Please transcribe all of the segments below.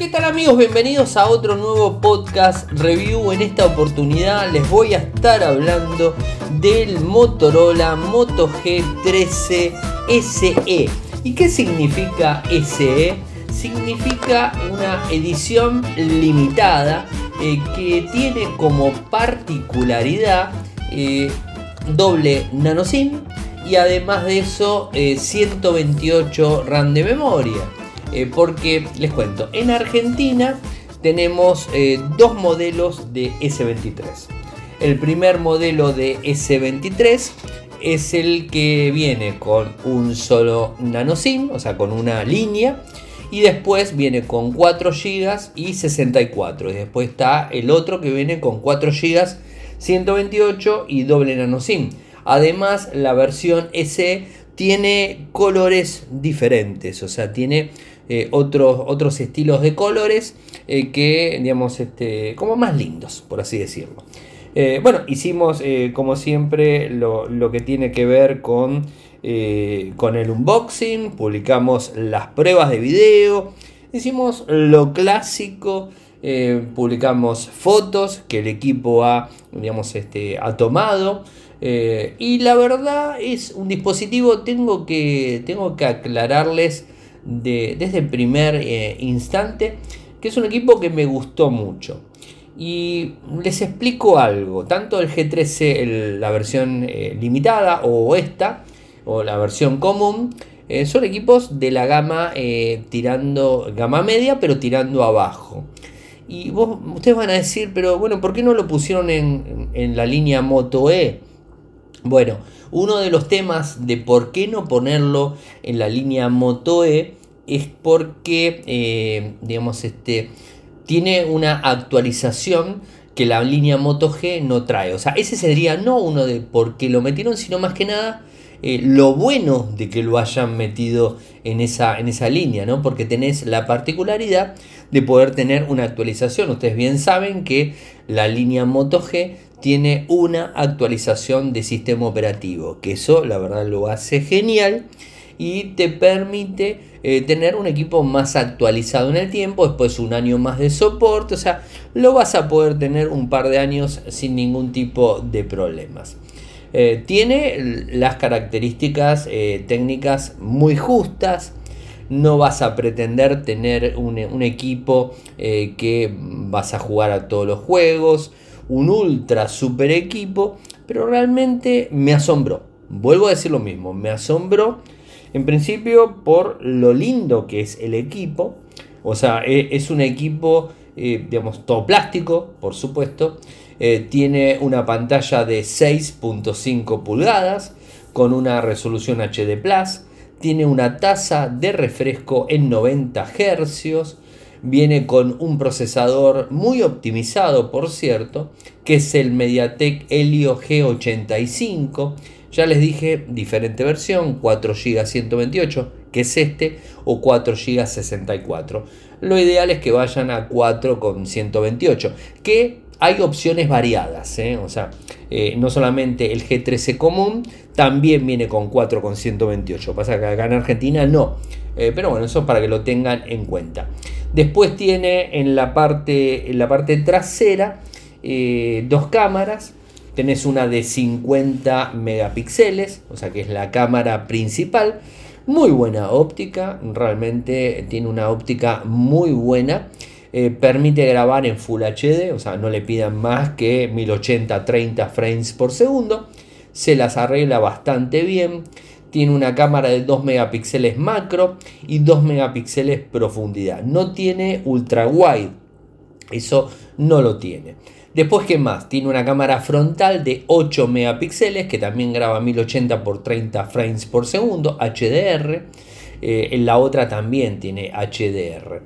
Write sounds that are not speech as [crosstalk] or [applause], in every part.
¿Qué tal amigos? Bienvenidos a otro nuevo podcast review. En esta oportunidad les voy a estar hablando del Motorola Moto G13 SE. ¿Y qué significa SE? Significa una edición limitada eh, que tiene como particularidad eh, doble nano SIM y además de eso 128 eh, RAM de memoria. Eh, porque les cuento, en Argentina tenemos eh, dos modelos de S23. El primer modelo de S23 es el que viene con un solo nano SIM, o sea, con una línea. Y después viene con 4 GB y 64. Y después está el otro que viene con 4 GB, 128 y doble nano SIM. Además, la versión SE tiene colores diferentes, o sea, tiene eh, otros, otros estilos de colores eh, que, digamos, este, como más lindos, por así decirlo. Eh, bueno, hicimos como siempre lo, que tiene que ver con, con el unboxing, publicamos las pruebas de video, hicimos lo clásico, publicamos fotos que el equipo ha, digamos, este, ha tomado. y la verdad es un dispositivo, tengo que, tengo que aclararles desde el primer eh, instante, que es un equipo que me gustó mucho. Y les explico algo, tanto el G13, la versión eh, limitada o esta, o la versión común, eh, son equipos de la gama tirando, gama media, pero tirando abajo. Y vos, ustedes van a decir, pero bueno, ¿por qué no lo pusieron en, en la línea Moto E? Bueno, uno de los temas de por qué no ponerlo en la línea Moto E es porque, eh, digamos, este, tiene una actualización que la línea Moto G no trae. O sea, ese sería no uno de por qué lo metieron, sino más que nada eh, lo bueno de que lo hayan metido en esa, en esa línea, ¿no? Porque tenés la particularidad de poder tener una actualización. Ustedes bien saben que la línea Moto G tiene una actualización de sistema operativo, que eso la verdad lo hace genial y te permite eh, tener un equipo más actualizado en el tiempo, después un año más de soporte, o sea, lo vas a poder tener un par de años sin ningún tipo de problemas. Eh, tiene las características eh, técnicas muy justas, no vas a pretender tener un, un equipo que vas a jugar a todos los juegos, un ultra super equipo, pero realmente me asombró. Vuelvo a decir lo mismo, me asombró en principio por lo lindo que es el equipo, o sea, e, es un equipo, eh, digamos, todo plástico, por supuesto. Eh, tiene una pantalla de 6.5 pulgadas con una resolución HD. Tiene una tasa de refresco en 90 Hz. Viene con un procesador muy optimizado, por cierto, que es el MediaTek Helio G85 ya les dije, diferente versión, 4 GB 128, que es este, o 4 GB 64. Lo ideal es que vayan a 4 con 128, que hay opciones variadas, ¿eh? o sea, eh, no solamente el G13 común, también viene con 4 con 128. Pasa que acá en Argentina no, eh, pero bueno, eso para que lo tengan en cuenta. Después tiene en la parte, en la parte trasera dos cámaras tenés una de 50 megapíxeles, o sea que es la cámara principal. Muy buena óptica, realmente tiene una óptica muy buena. Eh, permite grabar en Full HD, o sea, no le pidan más que 1080 30 frames por segundo. Se las arregla bastante bien. Tiene una cámara de 2 megapíxeles macro y 2 megapíxeles profundidad. No tiene ultra wide, eso no lo tiene. Después, ¿qué más? Tiene una cámara frontal de 8 megapíxeles que también graba 1080 x 30 frames por segundo, HDR. Eh, en la otra también tiene HDR.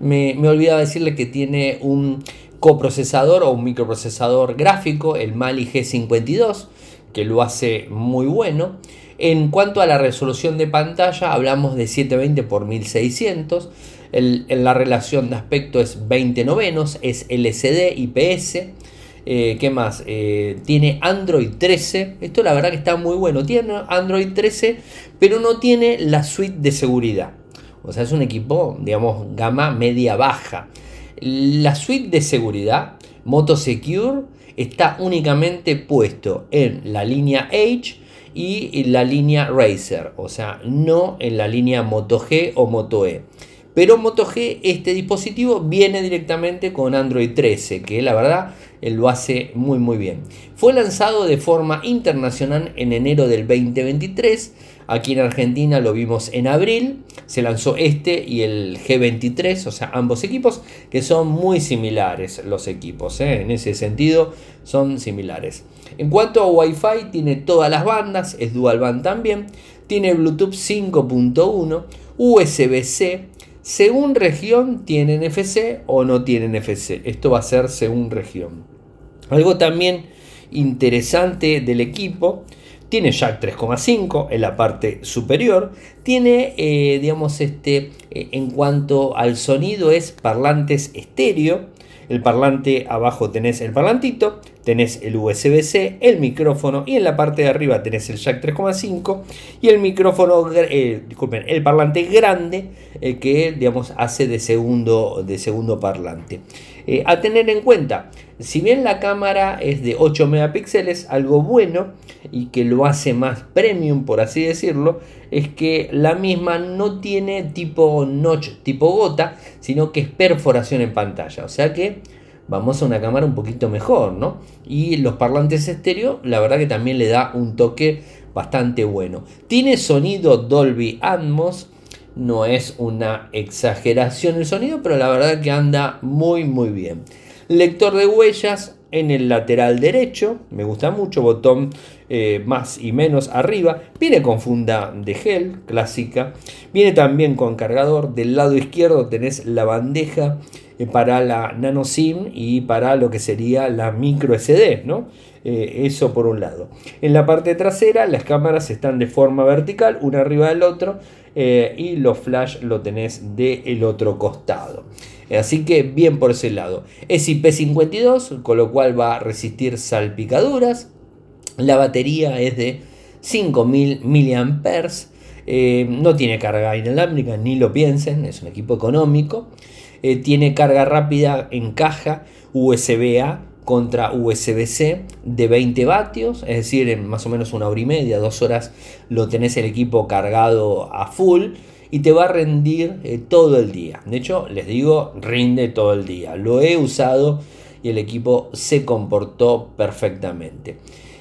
Me, me olvidaba decirle que tiene un coprocesador o un microprocesador gráfico, el Mali G52, que lo hace muy bueno. En cuanto a la resolución de pantalla, hablamos de 720 x 1600 la relación de aspecto es 20 novenos, es LCD, IPS. Eh, ¿Qué más? Eh, tiene Android 13. Esto la verdad que está muy bueno. Tiene Android 13, pero no tiene la suite de seguridad. O sea, es un equipo, digamos, gama media-baja. La suite de seguridad, Moto Secure, está únicamente puesto en la línea H y la línea Racer, o sea, no en la línea Moto G o Moto E. Pero Moto G, este dispositivo viene directamente con Android 13, que la verdad lo hace muy muy bien. Fue lanzado de forma internacional en enero del 2023. Aquí en Argentina lo vimos en abril. Se lanzó este y el G23, o sea, ambos equipos, que son muy similares los equipos. ¿eh? En ese sentido, son similares. En cuanto a Wi-Fi, tiene todas las bandas, es dual band también. Tiene Bluetooth 5.1, USB-C, según región tienen FC o no tienen FC. Esto va a ser según región. Algo también interesante del equipo. Tiene jack 3,5 en la parte superior. Tiene, eh, digamos, este, eh, en cuanto al sonido, es parlantes estéreo. El parlante abajo tenés el parlantito, tenés el USB-C, el micrófono y en la parte de arriba tenés el jack 3,5 y el micrófono, eh, disculpen, el parlante grande eh, que digamos hace de segundo, de segundo parlante. Eh, a tener en cuenta, si bien la cámara es de 8 megapíxeles, algo bueno y que lo hace más premium, por así decirlo, es que la misma no tiene tipo notch, tipo gota, sino que es perforación en pantalla. O sea que vamos a una cámara un poquito mejor, ¿no? Y los parlantes estéreo, la verdad que también le da un toque bastante bueno. Tiene sonido Dolby Atmos no es una exageración el sonido, pero la verdad que anda muy muy bien. Lector de huellas en el lateral derecho, me gusta mucho, botón eh, más y menos arriba. Viene con funda de gel clásica. Viene también con cargador. Del lado izquierdo tenés la bandeja eh, para la nano SIM y para lo que sería la micro SD, ¿no? Eh, eso por un lado. En la parte trasera las cámaras están de forma vertical, una arriba del otro, y los flash lo tenés del otro costado. Así que bien por ese lado. Es IP52, con lo cual va a resistir salpicaduras. La batería es de 5000 mAh. Eh, no tiene carga inalámbrica, ni lo piensen, es un equipo económico. Eh, tiene carga rápida en caja USB-A contra USB-C de 20 vatios, es decir, en más o menos una hora y media, dos horas lo tenés el equipo cargado a full y te va a rendir eh, todo el día. De hecho, les digo, rinde todo el día. Lo he usado y el equipo se comportó perfectamente.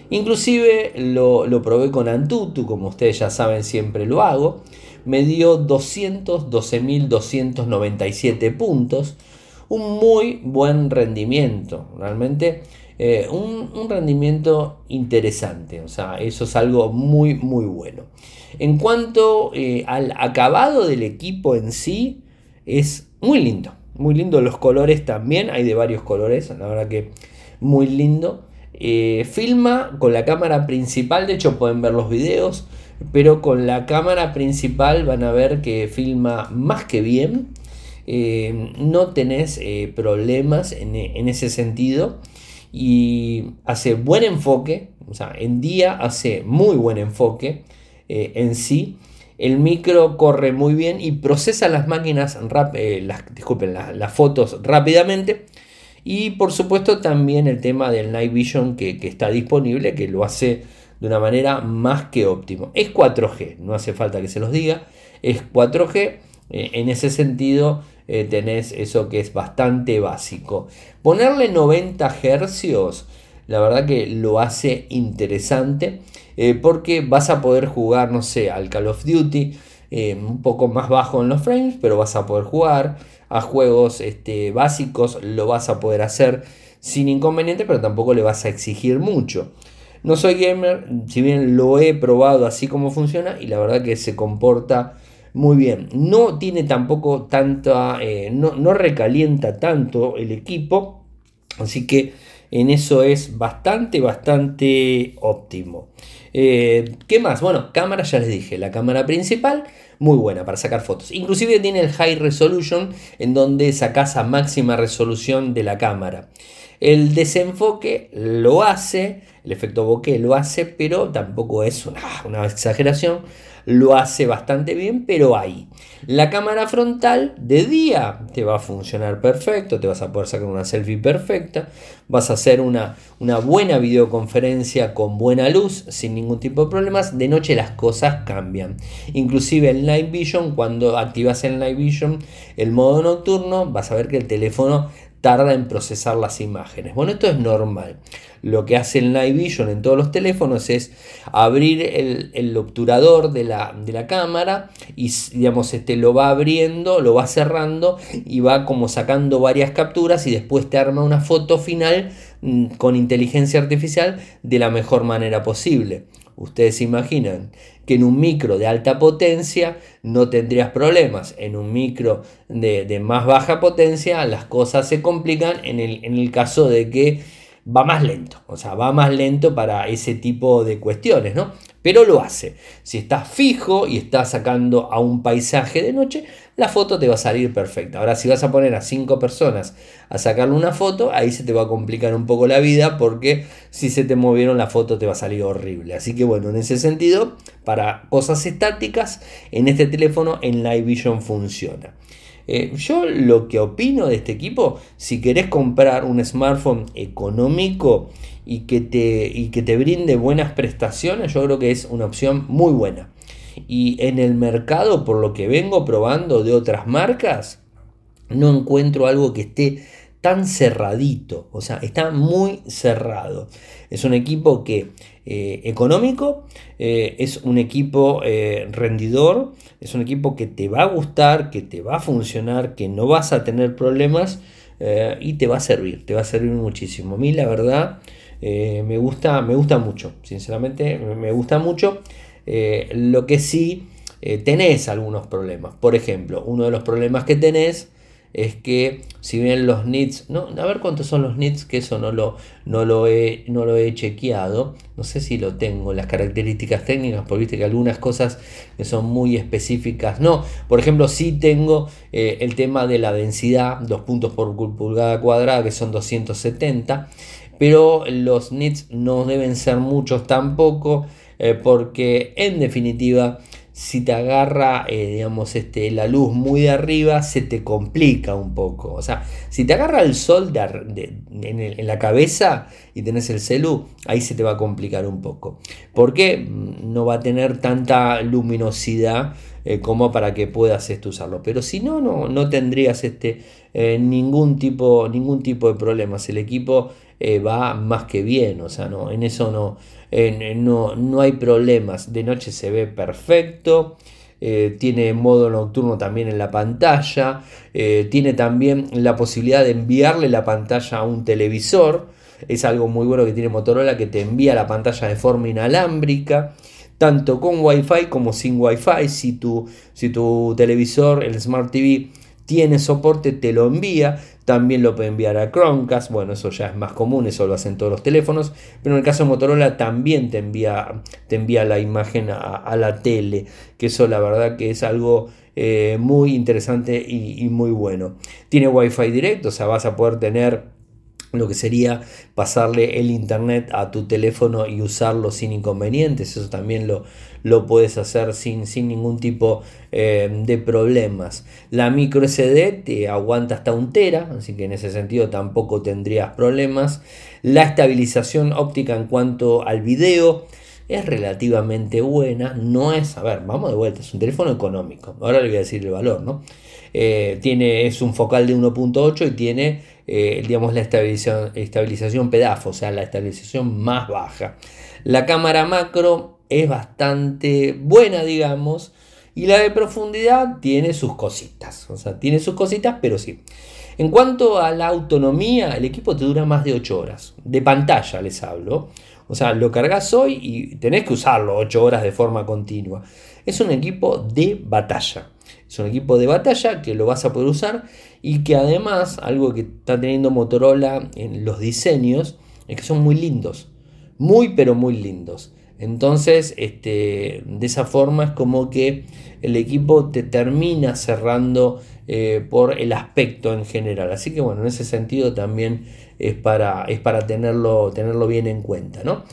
Inclusive lo, lo probé con Antutu, como ustedes ya saben, siempre lo hago. Me dio 212.297 puntos un muy buen rendimiento, realmente eh, un, rendimiento interesante, o sea, eso es algo muy, muy bueno. En cuanto eh, al acabado del equipo en sí, es muy lindo, muy lindo los colores también, hay de varios colores, la verdad que muy lindo. Eh, filma con la cámara principal, de hecho pueden ver los videos, pero con la cámara principal van a ver que filma más que bien. No tenés problemas en, ese sentido y hace buen enfoque, o sea, en día hace muy buen enfoque eh, en sí. El micro corre muy bien y procesa las máquinas, las, disculpen, las, fotos rápidamente. Y por supuesto también el tema del Night Vision que, que está disponible, que lo hace de una manera más que óptimo. Es 4G, no hace falta que se los diga, es 4G. en ese sentido eh, tenés eso que es bastante básico. Ponerle 90 hercios, la verdad que lo hace interesante eh, porque vas a poder jugar, no sé, al Call of Duty. Eh, un poco más bajo en los frames, pero vas a poder jugar a juegos este, básicos, lo vas a poder hacer sin inconveniente, pero tampoco le vas a exigir mucho. No soy gamer, si bien lo he probado así como funciona y la verdad que se comporta muy bien. No tiene tampoco tanta, eh, no, recalienta tanto el equipo, así que en eso es bastante, bastante óptimo. Eh, ¿Qué más? Bueno, cámara ya les dije, la cámara principal muy buena para sacar fotos. Inclusive tiene el High Resolution en donde sacas a máxima resolución de la cámara. El desenfoque lo hace, el efecto bokeh lo hace, pero tampoco es una, una exageración lo hace bastante bien, pero ahí. La cámara frontal de día te va a funcionar perfecto, te vas a poder sacar una selfie perfecta, vas a hacer una, una buena videoconferencia con buena luz, sin ningún tipo de problemas. De noche las cosas cambian. Inclusive el Night Vision, cuando activas el Night Vision, el modo nocturno, vas a ver que el teléfono tarda en procesar las imágenes. Bueno, esto es normal. Lo que hace el Night Vision en todos los teléfonos es abrir el, obturador de la, de la, cámara y digamos, este, lo va abriendo, lo va cerrando y va como sacando varias capturas y después te arma una foto final mm, con inteligencia artificial de la mejor manera posible. Ustedes imaginan que en un micro de alta potencia no tendrías problemas. En un micro de, más baja potencia las cosas se complican en el, en el caso de que va más lento, o sea, va más lento para ese tipo de cuestiones, ¿no? Pero lo hace. Si estás fijo y estás sacando a un paisaje de noche, la foto te va a salir perfecta. Ahora, si vas a poner a cinco personas a sacarle una foto, ahí se te va a complicar un poco la vida porque si se te movieron la foto te va a salir horrible. Así que bueno, en ese sentido, para cosas estáticas, en este teléfono en Live Vision funciona. Eh, yo lo que opino de este equipo, si querés comprar un smartphone económico y que, te, y que te brinde buenas prestaciones, yo creo que es una opción muy buena. Y en el mercado, por lo que vengo probando de otras marcas, no encuentro algo que esté tan cerradito, o sea, está muy cerrado. Es un equipo que eh, económico, eh, es un equipo eh, rendidor, es un equipo que te va a gustar, que te va a funcionar, que no vas a tener problemas y te va a servir, te va a servir muchísimo. A mí la verdad me, gusta, me gusta mucho, sinceramente me gusta mucho. lo que sí tenés algunos problemas. Por ejemplo, uno de los problemas que tenés es que si bien los nits, no, a ver cuántos son los nits, que eso no lo, no lo, he, no lo he chequeado, no sé si lo tengo, las características técnicas, porque viste que algunas cosas que son muy específicas, no, por ejemplo, sí tengo eh, el tema de la densidad, dos puntos por pulgada cuadrada, que son 270, pero los nits no deben ser muchos tampoco, eh, porque en definitiva si te agarra, eh, digamos, este, la luz muy de arriba, se te complica un poco. O sea, si te agarra el sol en, la cabeza y tenés el celu, ahí se te va a complicar un poco. Porque mm, no va a tener tanta luminosidad eh, como para que puedas este, usarlo. Pero si no, no, no tendrías este, eh, ningún, tipo, ningún tipo de problemas. El equipo va más que bien, o sea, no, en eso no, no, no, hay problemas. De noche se ve perfecto. Eh, tiene modo nocturno también en la pantalla. Eh, tiene también la posibilidad de enviarle la pantalla a un televisor. Es algo muy bueno que tiene Motorola que te envía la pantalla de forma inalámbrica. Tanto con Wi-Fi como sin Wi-Fi. Si tu, si tu televisor, el Smart TV, tiene soporte, te lo envía. También lo puede enviar a Chromecast. Bueno, eso ya es más común, eso lo hacen todos los teléfonos. Pero en el caso de Motorola también te envía, te envía la imagen a, la tele. Que eso la verdad que es algo eh, muy interesante y, y muy bueno. Tiene Wi-Fi directo, o sea, vas a poder tener lo que sería pasarle el internet a tu teléfono y usarlo sin inconvenientes. Eso también lo, lo puedes hacer sin, sin ningún tipo eh, de problemas. La micro SD te aguanta hasta un tera, así que en ese sentido tampoco tendrías problemas. La estabilización óptica en cuanto al video es relativamente buena. No es, a ver, vamos de vuelta, es un teléfono económico. Ahora le voy a decir el valor, ¿no? Eh, tiene, es un focal de 1.8 y tiene, eh, digamos, la estabilización, estabilización pedafo, o sea, la estabilización más baja. La cámara macro es bastante buena, digamos, y la de profundidad tiene sus cositas, o sea, tiene sus cositas, pero sí. En cuanto a la autonomía, el equipo te dura más de 8 horas. De pantalla les hablo. O sea, lo cargas hoy y tenés que usarlo 8 horas de forma continua. Es un equipo de batalla. Es un equipo de batalla que lo vas a poder usar y que además, algo que está teniendo Motorola en los diseños, es que son muy lindos. Muy, pero muy lindos. Entonces, este, de esa forma es como que el equipo te termina cerrando eh, por el aspecto en general. Así que bueno, en ese sentido también es para, es para tenerlo, tenerlo bien en cuenta. ¿no?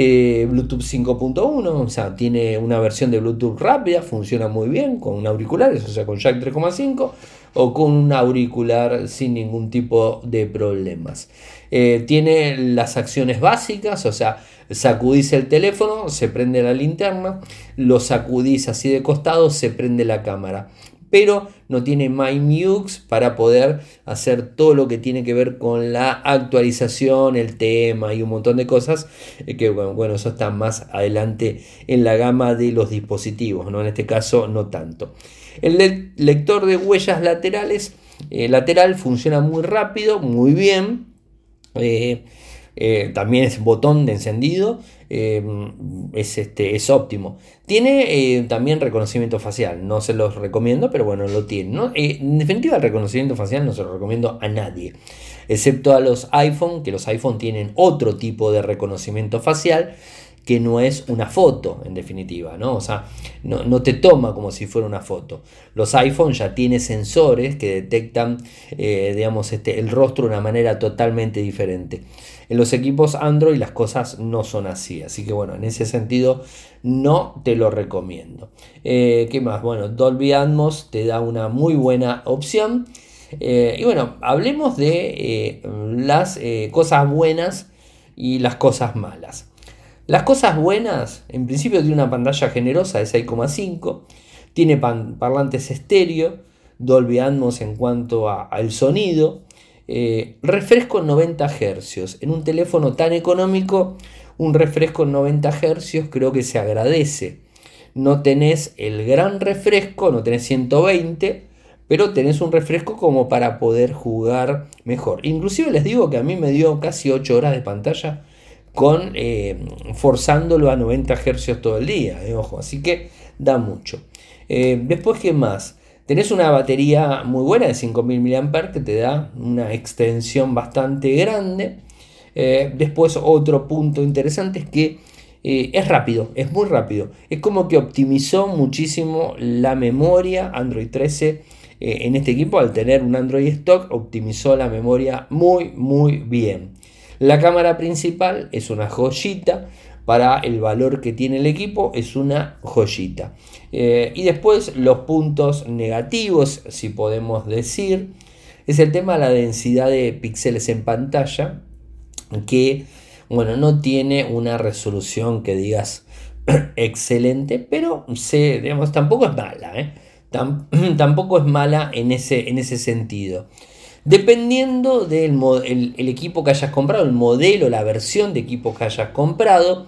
Eh, Bluetooth 5.1, o sea, tiene una versión de Bluetooth rápida, funciona muy bien con auriculares, o sea, con jack 3.5 o con un auricular sin ningún tipo de problemas. Eh, tiene las acciones básicas, o sea, sacudís el teléfono, se prende la linterna, lo sacudís así de costado, se prende la cámara pero no tiene MyMux para poder hacer todo lo que tiene que ver con la actualización, el tema y un montón de cosas eh, que bueno, eso está más adelante en la gama de los dispositivos, ¿no? en este caso no tanto. El lector de huellas laterales eh, lateral funciona muy rápido, muy bien. Eh, también es botón de encendido eh, es, este, es óptimo. Tiene eh, también reconocimiento facial, no se los recomiendo, pero bueno, lo tiene. Eh, en definitiva, el reconocimiento facial no se lo recomiendo a nadie, excepto a los iPhone, que los iPhone tienen otro tipo de reconocimiento facial que no es una foto, en definitiva, ¿no? O sea, no, te toma como si fuera una foto. Los iPhone ya tienen sensores que detectan, digamos, este, el rostro de una manera totalmente diferente. En los equipos Android las cosas no son así, así que bueno, en ese sentido no te lo recomiendo. Eh, ¿Qué más? Bueno, Dolby Atmos te da una muy buena opción. Eh, y bueno, hablemos de eh, las cosas buenas y las cosas malas. Las cosas buenas, en principio tiene una pantalla generosa de 6,5, tiene parlantes estéreo, Dolby Atmos en cuanto al sonido, eh, refresco en 90 Hz. En un teléfono tan económico, un refresco en 90 Hz creo que se agradece. No tenés el gran refresco, no tenés 120, pero tenés un refresco como para poder jugar mejor. Inclusive les digo que a mí me dio casi 8 horas de pantalla con eh, forzándolo a 90 Hz todo el día. Eh, ojo, así que da mucho. después, ¿qué más? Tenés una batería muy buena de 5000 mAh que te da una extensión bastante grande. Eh, después otro punto interesante es que eh, es rápido, es muy rápido. Es como que optimizó muchísimo la memoria Android 13 eh, en este equipo al tener un Android stock, optimizó la memoria muy muy bien. La cámara principal es una joyita, para el valor que tiene el equipo es una joyita. Eh, y después los puntos negativos, si podemos decir, es el tema de la densidad de píxeles en pantalla, que bueno, no tiene una resolución que digas [clears throat] excelente, pero se, tampoco es mala, ¿eh? [clears throat] tampoco es mala en ese, en ese sentido. Dependiendo del el equipo que hayas comprado, el modelo, la versión de equipo que hayas comprado,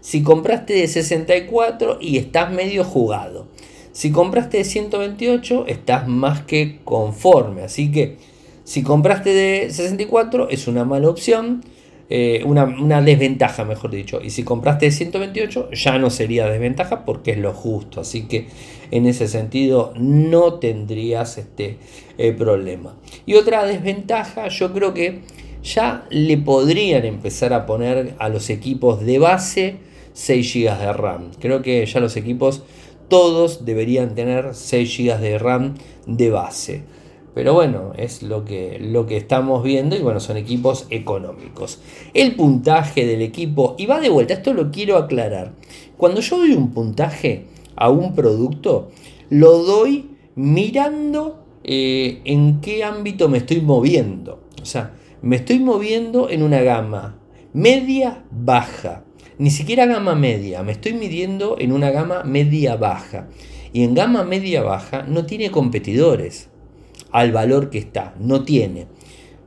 si compraste de 64 y estás medio jugado. Si compraste de 128 estás más que conforme. Así que si compraste de 64 es una mala opción. Eh, una, desventaja, mejor dicho. Y si compraste de 128, ya no sería desventaja porque es lo justo. Así que en ese sentido no tendrías este eh, problema. Y otra desventaja, yo creo que ya le podrían empezar a poner a los equipos de base 6 GB de RAM. Creo que ya los equipos todos deberían tener 6 GB de RAM de base. Pero bueno, es lo que, lo que estamos viendo y bueno, son equipos económicos. El puntaje del equipo, y va de vuelta, esto lo quiero aclarar. Cuando yo doy un puntaje a un producto, lo doy mirando eh, en qué ámbito me estoy moviendo. O sea, me estoy moviendo en una gama media baja ni siquiera gama media, me estoy midiendo en una gama media baja. Y en gama media baja no tiene competidores al valor que está, no tiene.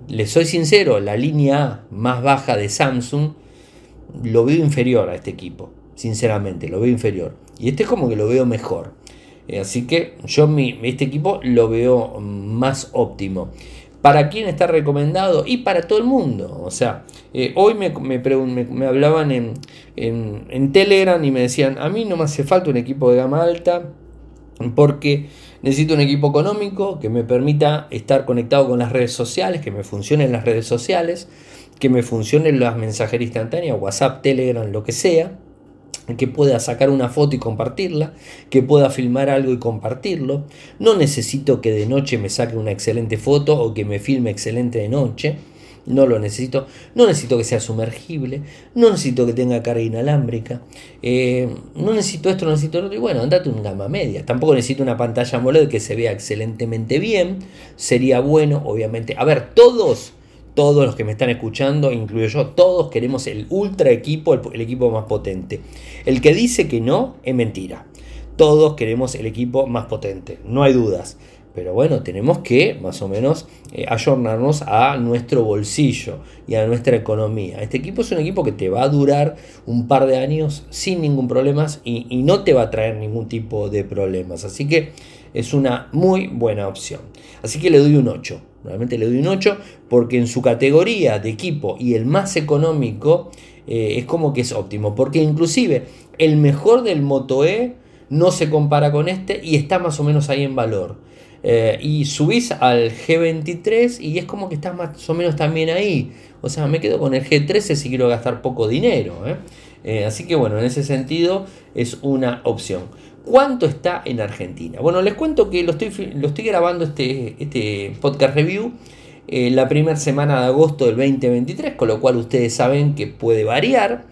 Les soy sincero, la línea más baja de Samsung lo veo inferior a este equipo, sinceramente, lo veo inferior. Y este es como que lo veo mejor. Eh, así que yo mi, este equipo lo veo más óptimo para quién está recomendado y para todo el mundo. O sea, eh, hoy me, me, hablaban en, en, Telegram y me decían, a mí no me hace falta un equipo de gama alta porque necesito un equipo económico que me permita estar conectado con las redes sociales, que me funcionen las redes sociales, que me funcionen las mensajerías instantáneas, WhatsApp, Telegram, lo que sea que pueda sacar una foto y compartirla, que pueda filmar algo y compartirlo. No necesito que de noche me saque una excelente foto o que me filme excelente de noche. no lo necesito, no necesito que sea sumergible, no necesito que tenga carga inalámbrica, eh, no necesito esto, no necesito lo otro, y bueno, andate un gama media, tampoco necesito una pantalla AMOLED que se vea excelentemente bien, sería bueno, obviamente, a ver, todos todos los que me están escuchando, incluyo yo, todos queremos el ultra equipo, el, equipo más potente. El que dice que no, es mentira. Todos queremos el equipo más potente, no hay dudas. Pero bueno, tenemos que más o menos eh, ayornarnos a nuestro bolsillo y a nuestra economía. Este equipo es un equipo que te va a durar un par de años sin ningún problema y, y no te va a traer ningún tipo de problemas. Así que es una muy buena opción. Así que le doy un 8. Realmente le doy un 8 porque en su categoría de equipo y el más económico eh, es como que es óptimo. Porque inclusive el mejor del Moto E no se compara con este y está más o menos ahí en valor. Eh, y subís al G23 y es como que estás más o menos también ahí. O sea, me quedo con el G13 si quiero gastar poco dinero. ¿eh? así que bueno, en ese sentido es una opción. ¿Cuánto está en Argentina? Bueno, les cuento que lo estoy, lo estoy grabando este, este podcast review eh, la primera semana de agosto del 2023, con lo cual ustedes saben que puede variar.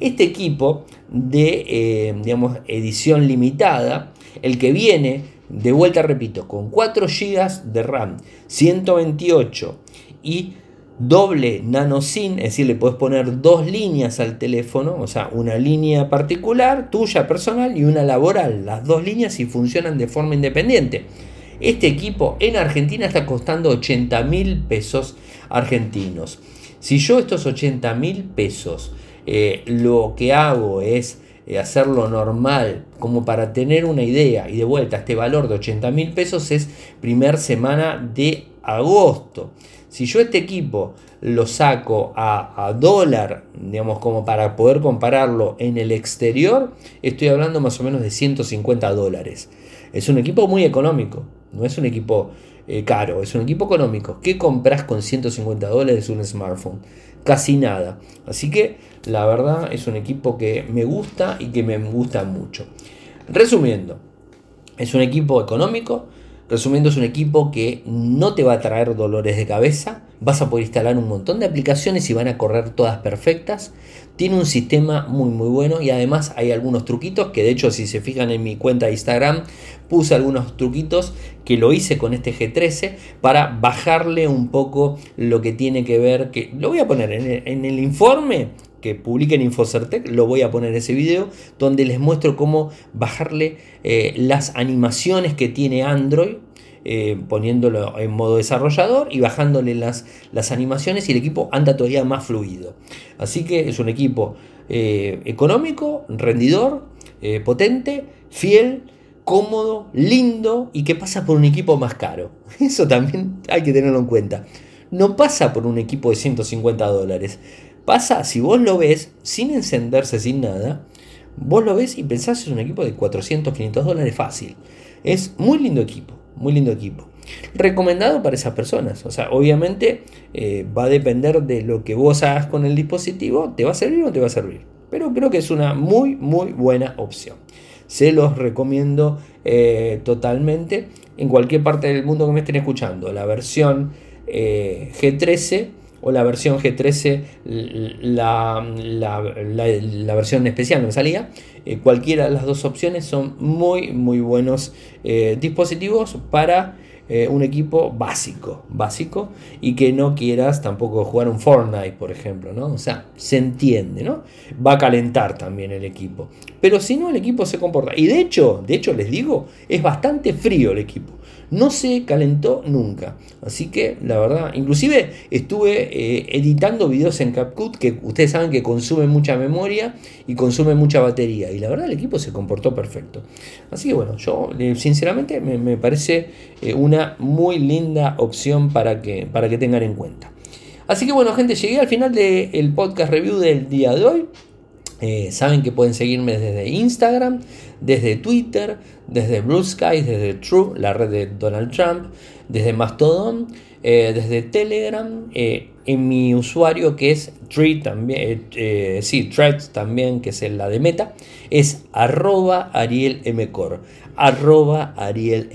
Este equipo de eh, digamos, edición limitada, el que viene, de vuelta repito, con 4 GB de RAM, 128 y doble nano SIM, es decir, le puedes poner dos líneas al teléfono, o sea, una línea particular, tuya personal y una laboral, las dos líneas y funcionan de forma independiente. Este equipo en Argentina está costando 80 mil pesos argentinos. Si yo estos 80 mil pesos eh, lo que hago es eh, hacerlo normal, como para tener una idea, y de vuelta, este valor de 80 mil pesos es primer semana de agosto. Si yo este equipo lo saco a, dólar, digamos, como para poder compararlo en el exterior, estoy hablando más o menos de 150 dólares. Es un equipo muy económico, no es un equipo eh, caro, es un equipo económico. ¿Qué compras con 150 dólares un smartphone? Casi nada. Así que la verdad es un equipo que me gusta y que me gusta mucho. Resumiendo, es un equipo económico, Resumiendo, es un equipo que no te va a traer dolores de cabeza. Vas a poder instalar un montón de aplicaciones y van a correr todas perfectas. Tiene un sistema muy muy bueno y además hay algunos truquitos que de hecho si se fijan en mi cuenta de Instagram puse algunos truquitos que lo hice con este G13 para bajarle un poco lo que tiene que ver, que lo voy a poner en el, en el informe que publiquen Infocertec, lo voy a poner ese video, donde les muestro cómo bajarle eh, las animaciones que tiene Android, eh, poniéndolo en modo desarrollador y bajándole las, las animaciones y el equipo anda todavía más fluido. Así que es un equipo eh, económico, rendidor, potente, fiel, cómodo, lindo y que pasa por un equipo más caro. [laughs] Eso también hay que tenerlo en cuenta. No pasa por un equipo de 150 dólares. Pasa, si vos lo ves sin encenderse, sin nada, vos lo ves y pensás es un equipo de 400, 500 dólares fácil. Es muy lindo equipo, muy lindo equipo. Recomendado para esas personas. O sea, obviamente eh, va a depender de lo que vos hagas con el dispositivo, te va a servir o no te va a servir. Pero creo que es una muy, muy buena opción. Se los recomiendo eh, totalmente en cualquier parte del mundo que me estén escuchando. La versión eh, G13 o la versión G13, la, la, versión especial no salía. Eh, cualquiera de las dos opciones son muy, muy buenos eh, dispositivos para eh, un equipo básico, básico, y que no quieras tampoco jugar un Fortnite, por ejemplo, ¿no? O sea, se entiende, ¿no? Va a calentar también el equipo. Pero si no, el equipo se comporta. Y de hecho, de hecho les digo, es bastante frío el equipo no se calentó nunca. Así que la verdad, inclusive estuve eh, editando videos en CapCut que ustedes saben que consumen mucha memoria y consumen mucha batería. Y la verdad el equipo se comportó perfecto. Así que bueno, yo eh, sinceramente me, parece eh, una muy linda opción para que, para que tengan en cuenta. Así que bueno gente, llegué al final del podcast review del día de hoy. Eh, saben que pueden seguirme desde Instagram, desde Twitter, desde Blue Sky, desde True, la red de Donald Trump, desde Mastodon, eh, desde Telegram, eh, en mi usuario que es Tree también, sí, Threads también, que es la de Meta, es arroba Ariel arroba Ariel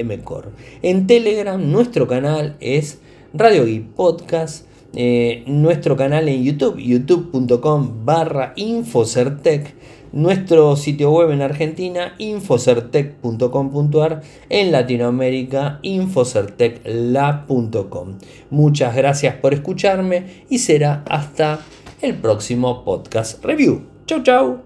En Telegram nuestro canal es Radio Geek Podcast, eh, nuestro canal en YouTube, youtube.com barra Infocertec, nuestro sitio web en Argentina, infocertec.com.ar, en Latinoamérica, infocertecla.com. Muchas gracias por escucharme y será hasta el próximo podcast review. Chau, chau.